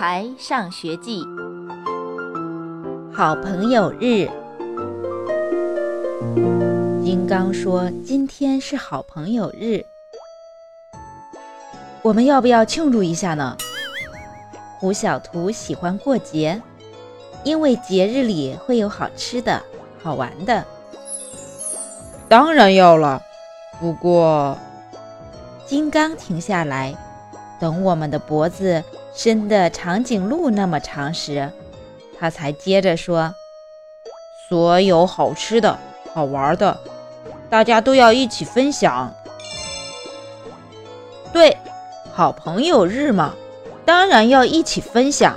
孩上学记》好朋友日。金刚说：“今天是好朋友日，我们要不要庆祝一下呢？”胡小图喜欢过节，因为节日里会有好吃的、好玩的。当然要了，不过……金刚停下来，等我们的脖子伸的长颈鹿那么长时，他才接着说：“所有好吃的、好玩的。”大家都要一起分享，对，好朋友日嘛，当然要一起分享。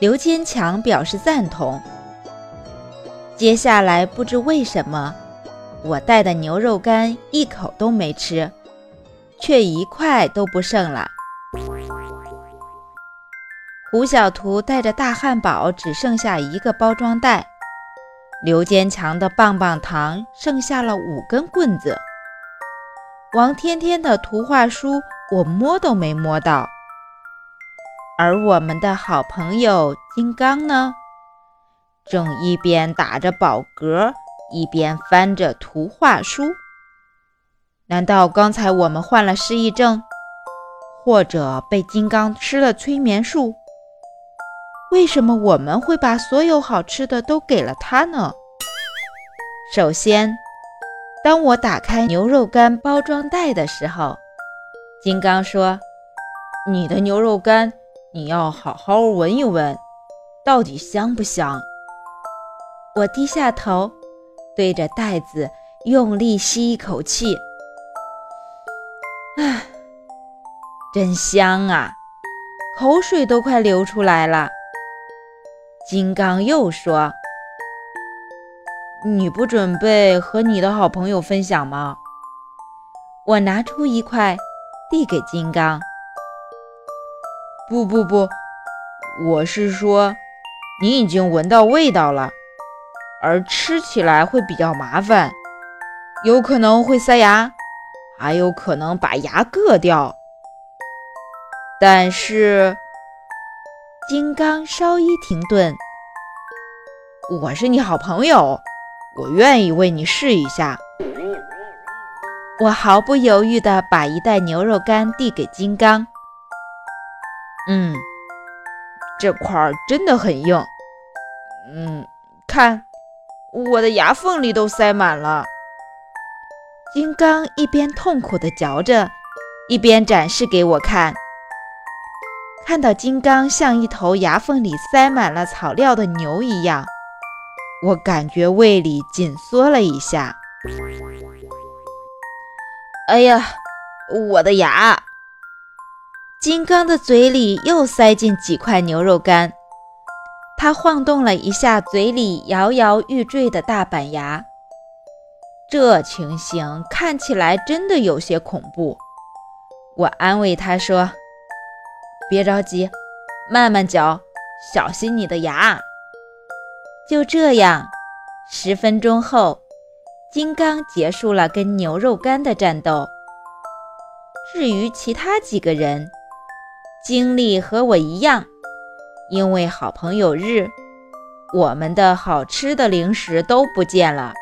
刘坚强表示赞同。接下来不知为什么，我带的牛肉干一口都没吃，却一块都不剩了。胡小图带着大汉堡只剩下一个包装袋。刘坚强的棒棒糖剩下了五根棍子，王天天的图画书我摸都没摸到，而我们的好朋友金刚呢，正一边打着饱嗝，一边翻着图画书。难道刚才我们患了失忆症，或者被金刚吃了催眠术？为什么我们会把所有好吃的都给了他呢？首先，当我打开牛肉干包装袋的时候，金刚说：“你的牛肉干，你要好好闻一闻，到底香不香？”我低下头，对着袋子用力吸一口气，唉，真香啊，口水都快流出来了。金刚又说：“你不准备和你的好朋友分享吗？”我拿出一块，递给金刚。“不不不，我是说，你已经闻到味道了，而吃起来会比较麻烦，有可能会塞牙，还有可能把牙硌掉。但是……”金刚稍一停顿，我是你好朋友，我愿意为你试一下。我毫不犹豫地把一袋牛肉干递给金刚。嗯，这块真的很硬。嗯，看，我的牙缝里都塞满了。金刚一边痛苦地嚼着，一边展示给我看。看到金刚像一头牙缝里塞满了草料的牛一样，我感觉胃里紧缩了一下。哎呀，我的牙！金刚的嘴里又塞进几块牛肉干，他晃动了一下嘴里摇摇欲坠的大板牙，这情形看起来真的有些恐怖。我安慰他说。别着急，慢慢嚼，小心你的牙。就这样，十分钟后，金刚结束了跟牛肉干的战斗。至于其他几个人，经历和我一样，因为好朋友日，我们的好吃的零食都不见了。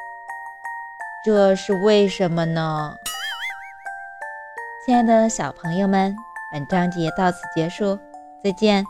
这是为什么呢？亲爱的小朋友们。本章节到此结束，再见。